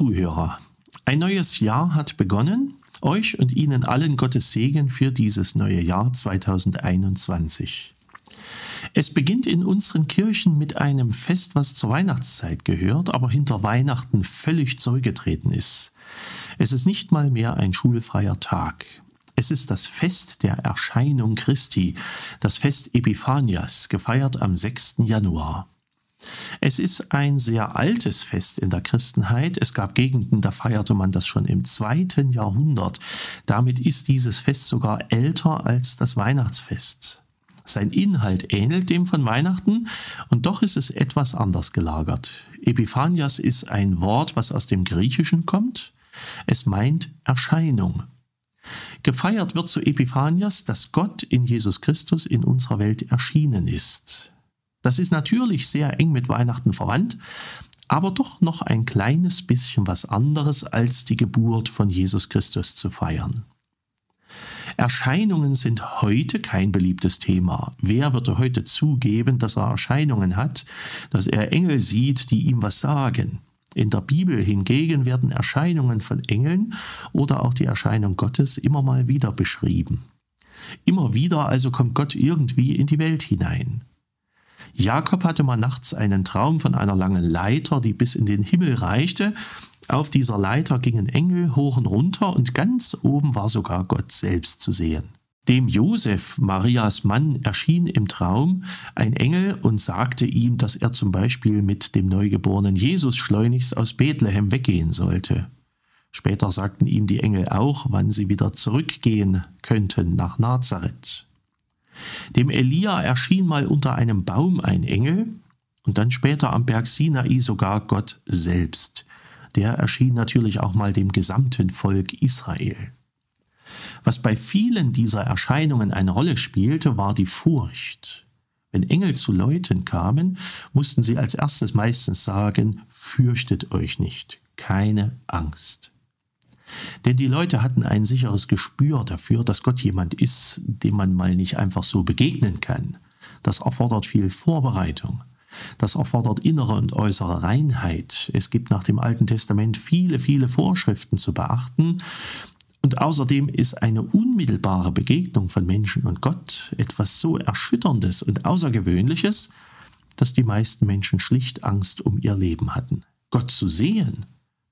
Zuhörer, ein neues Jahr hat begonnen. Euch und Ihnen allen Gottes Segen für dieses neue Jahr 2021. Es beginnt in unseren Kirchen mit einem Fest, was zur Weihnachtszeit gehört, aber hinter Weihnachten völlig zurückgetreten ist. Es ist nicht mal mehr ein schulfreier Tag. Es ist das Fest der Erscheinung Christi, das Fest Epiphanias, gefeiert am 6. Januar. Es ist ein sehr altes Fest in der Christenheit. Es gab Gegenden, da feierte man das schon im zweiten Jahrhundert. Damit ist dieses Fest sogar älter als das Weihnachtsfest. Sein Inhalt ähnelt dem von Weihnachten und doch ist es etwas anders gelagert. Epiphanias ist ein Wort, was aus dem Griechischen kommt. Es meint Erscheinung. Gefeiert wird zu Epiphanias, dass Gott in Jesus Christus in unserer Welt erschienen ist. Das ist natürlich sehr eng mit Weihnachten verwandt, aber doch noch ein kleines bisschen was anderes als die Geburt von Jesus Christus zu feiern. Erscheinungen sind heute kein beliebtes Thema. Wer würde heute zugeben, dass er Erscheinungen hat, dass er Engel sieht, die ihm was sagen? In der Bibel hingegen werden Erscheinungen von Engeln oder auch die Erscheinung Gottes immer mal wieder beschrieben. Immer wieder also kommt Gott irgendwie in die Welt hinein. Jakob hatte mal nachts einen Traum von einer langen Leiter, die bis in den Himmel reichte. Auf dieser Leiter gingen Engel hoch und runter und ganz oben war sogar Gott selbst zu sehen. Dem Josef, Marias Mann, erschien im Traum ein Engel und sagte ihm, dass er zum Beispiel mit dem neugeborenen Jesus schleunigst aus Bethlehem weggehen sollte. Später sagten ihm die Engel auch, wann sie wieder zurückgehen könnten nach Nazareth. Dem Elia erschien mal unter einem Baum ein Engel und dann später am Berg Sinai sogar Gott selbst. Der erschien natürlich auch mal dem gesamten Volk Israel. Was bei vielen dieser Erscheinungen eine Rolle spielte, war die Furcht. Wenn Engel zu Leuten kamen, mussten sie als erstes meistens sagen, fürchtet euch nicht, keine Angst. Denn die Leute hatten ein sicheres Gespür dafür, dass Gott jemand ist, dem man mal nicht einfach so begegnen kann. Das erfordert viel Vorbereitung. Das erfordert innere und äußere Reinheit. Es gibt nach dem Alten Testament viele, viele Vorschriften zu beachten. Und außerdem ist eine unmittelbare Begegnung von Menschen und Gott etwas so Erschütterndes und Außergewöhnliches, dass die meisten Menschen schlicht Angst um ihr Leben hatten. Gott zu sehen,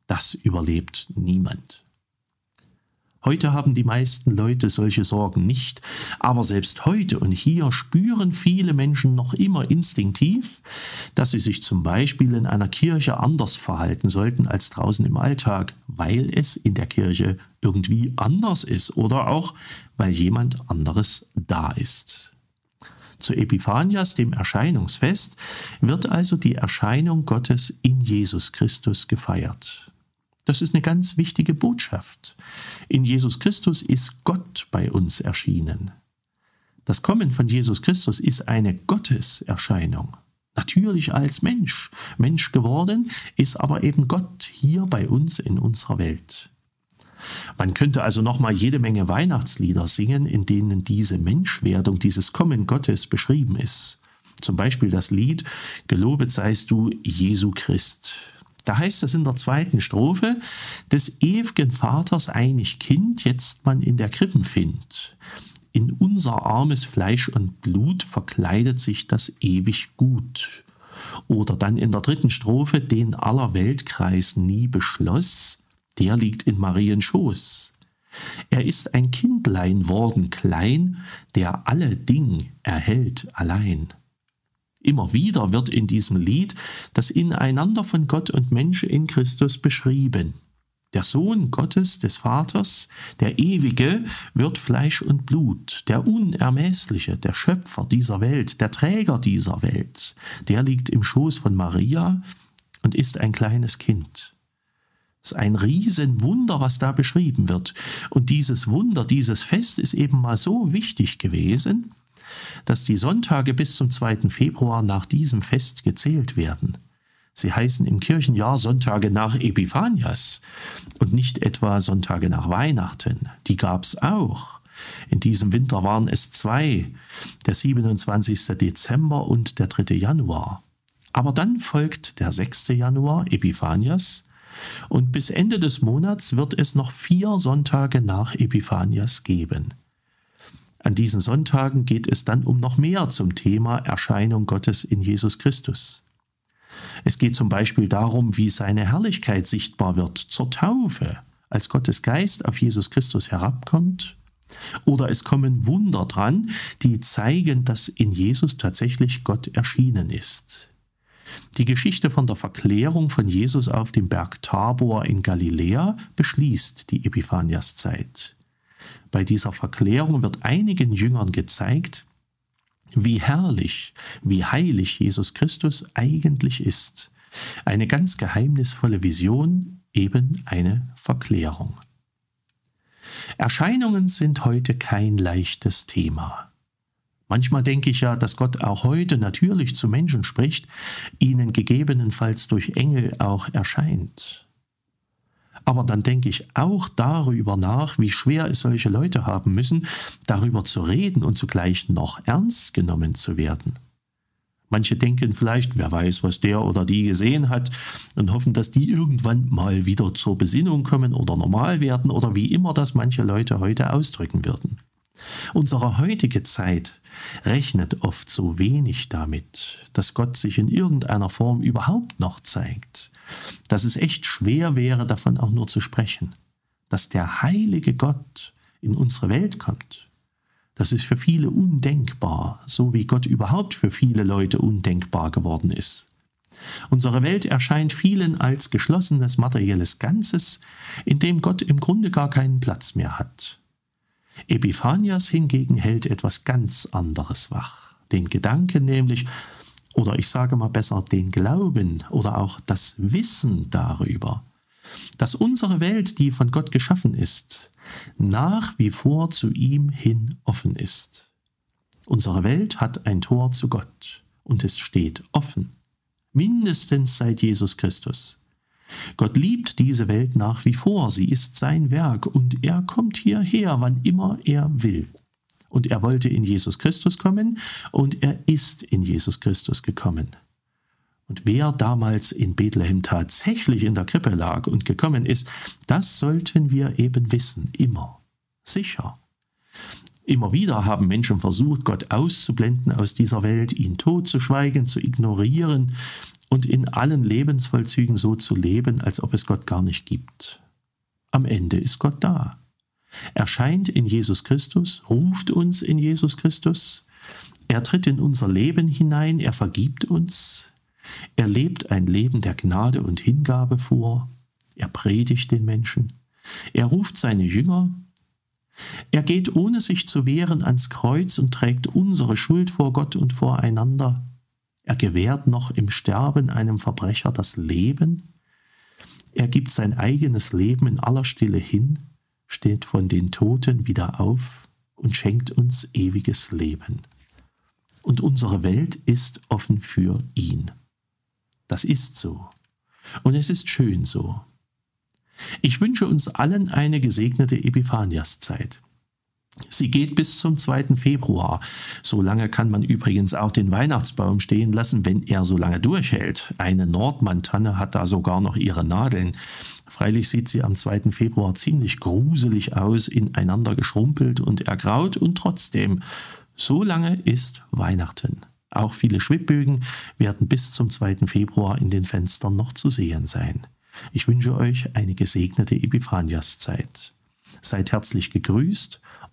das überlebt niemand. Heute haben die meisten Leute solche Sorgen nicht, aber selbst heute und hier spüren viele Menschen noch immer instinktiv, dass sie sich zum Beispiel in einer Kirche anders verhalten sollten als draußen im Alltag, weil es in der Kirche irgendwie anders ist oder auch weil jemand anderes da ist. Zu Epiphanias, dem Erscheinungsfest, wird also die Erscheinung Gottes in Jesus Christus gefeiert. Das ist eine ganz wichtige Botschaft. In Jesus Christus ist Gott bei uns erschienen. Das Kommen von Jesus Christus ist eine Gotteserscheinung. Natürlich als Mensch. Mensch geworden ist aber eben Gott hier bei uns in unserer Welt. Man könnte also nochmal jede Menge Weihnachtslieder singen, in denen diese Menschwerdung, dieses Kommen Gottes beschrieben ist. Zum Beispiel das Lied Gelobet seist du, Jesu Christ. Da heißt es in der zweiten Strophe, des ewigen Vaters einig Kind jetzt man in der Krippen findet. In unser armes Fleisch und Blut verkleidet sich das ewig Gut. Oder dann in der dritten Strophe, den aller Weltkreis nie beschloss, der liegt in Marien Schoß. Er ist ein Kindlein worden klein, der alle Ding erhält allein. Immer wieder wird in diesem Lied das Ineinander von Gott und Mensch in Christus beschrieben. Der Sohn Gottes, des Vaters, der Ewige, wird Fleisch und Blut, der Unermessliche, der Schöpfer dieser Welt, der Träger dieser Welt, der liegt im Schoß von Maria und ist ein kleines Kind. Es ist ein Riesenwunder, was da beschrieben wird. Und dieses Wunder, dieses Fest ist eben mal so wichtig gewesen, dass die Sonntage bis zum 2. Februar nach diesem Fest gezählt werden. Sie heißen im Kirchenjahr Sonntage nach Epiphanias und nicht etwa Sonntage nach Weihnachten. Die gab es auch. In diesem Winter waren es zwei, der 27. Dezember und der 3. Januar. Aber dann folgt der 6. Januar, Epiphanias, und bis Ende des Monats wird es noch vier Sonntage nach Epiphanias geben. An diesen Sonntagen geht es dann um noch mehr zum Thema Erscheinung Gottes in Jesus Christus. Es geht zum Beispiel darum, wie seine Herrlichkeit sichtbar wird zur Taufe, als Gottes Geist auf Jesus Christus herabkommt. Oder es kommen Wunder dran, die zeigen, dass in Jesus tatsächlich Gott erschienen ist. Die Geschichte von der Verklärung von Jesus auf dem Berg Tabor in Galiläa beschließt die Epiphaniaszeit. Bei dieser Verklärung wird einigen Jüngern gezeigt, wie herrlich, wie heilig Jesus Christus eigentlich ist. Eine ganz geheimnisvolle Vision, eben eine Verklärung. Erscheinungen sind heute kein leichtes Thema. Manchmal denke ich ja, dass Gott auch heute natürlich zu Menschen spricht, ihnen gegebenenfalls durch Engel auch erscheint. Aber dann denke ich auch darüber nach, wie schwer es solche Leute haben müssen, darüber zu reden und zugleich noch ernst genommen zu werden. Manche denken vielleicht, wer weiß, was der oder die gesehen hat, und hoffen, dass die irgendwann mal wieder zur Besinnung kommen oder normal werden oder wie immer das manche Leute heute ausdrücken würden. Unsere heutige Zeit rechnet oft so wenig damit, dass Gott sich in irgendeiner Form überhaupt noch zeigt, dass es echt schwer wäre, davon auch nur zu sprechen, dass der heilige Gott in unsere Welt kommt. Das ist für viele undenkbar, so wie Gott überhaupt für viele Leute undenkbar geworden ist. Unsere Welt erscheint vielen als geschlossenes materielles Ganzes, in dem Gott im Grunde gar keinen Platz mehr hat. Epiphanias hingegen hält etwas ganz anderes wach. Den Gedanken nämlich, oder ich sage mal besser den Glauben oder auch das Wissen darüber, dass unsere Welt, die von Gott geschaffen ist, nach wie vor zu ihm hin offen ist. Unsere Welt hat ein Tor zu Gott und es steht offen, mindestens seit Jesus Christus. Gott liebt diese Welt nach wie vor, sie ist sein Werk und er kommt hierher, wann immer er will. Und er wollte in Jesus Christus kommen und er ist in Jesus Christus gekommen. Und wer damals in Bethlehem tatsächlich in der Krippe lag und gekommen ist, das sollten wir eben wissen, immer, sicher. Immer wieder haben Menschen versucht, Gott auszublenden aus dieser Welt, ihn totzuschweigen, zu ignorieren und in allen Lebensvollzügen so zu leben, als ob es Gott gar nicht gibt. Am Ende ist Gott da. Er scheint in Jesus Christus, ruft uns in Jesus Christus, er tritt in unser Leben hinein, er vergibt uns, er lebt ein Leben der Gnade und Hingabe vor, er predigt den Menschen, er ruft seine Jünger, er geht ohne sich zu wehren ans Kreuz und trägt unsere Schuld vor Gott und voreinander. Er gewährt noch im Sterben einem Verbrecher das Leben. Er gibt sein eigenes Leben in aller Stille hin, steht von den Toten wieder auf und schenkt uns ewiges Leben. Und unsere Welt ist offen für ihn. Das ist so. Und es ist schön so. Ich wünsche uns allen eine gesegnete Epiphaniaszeit. Sie geht bis zum 2. Februar. So lange kann man übrigens auch den Weihnachtsbaum stehen lassen, wenn er so lange durchhält. Eine Nordmantanne hat da sogar noch ihre Nadeln. Freilich sieht sie am 2. Februar ziemlich gruselig aus, ineinander geschrumpelt und ergraut und trotzdem, so lange ist Weihnachten. Auch viele Schwibbögen werden bis zum 2. Februar in den Fenstern noch zu sehen sein. Ich wünsche euch eine gesegnete Epiphaniaszeit. Seid herzlich gegrüßt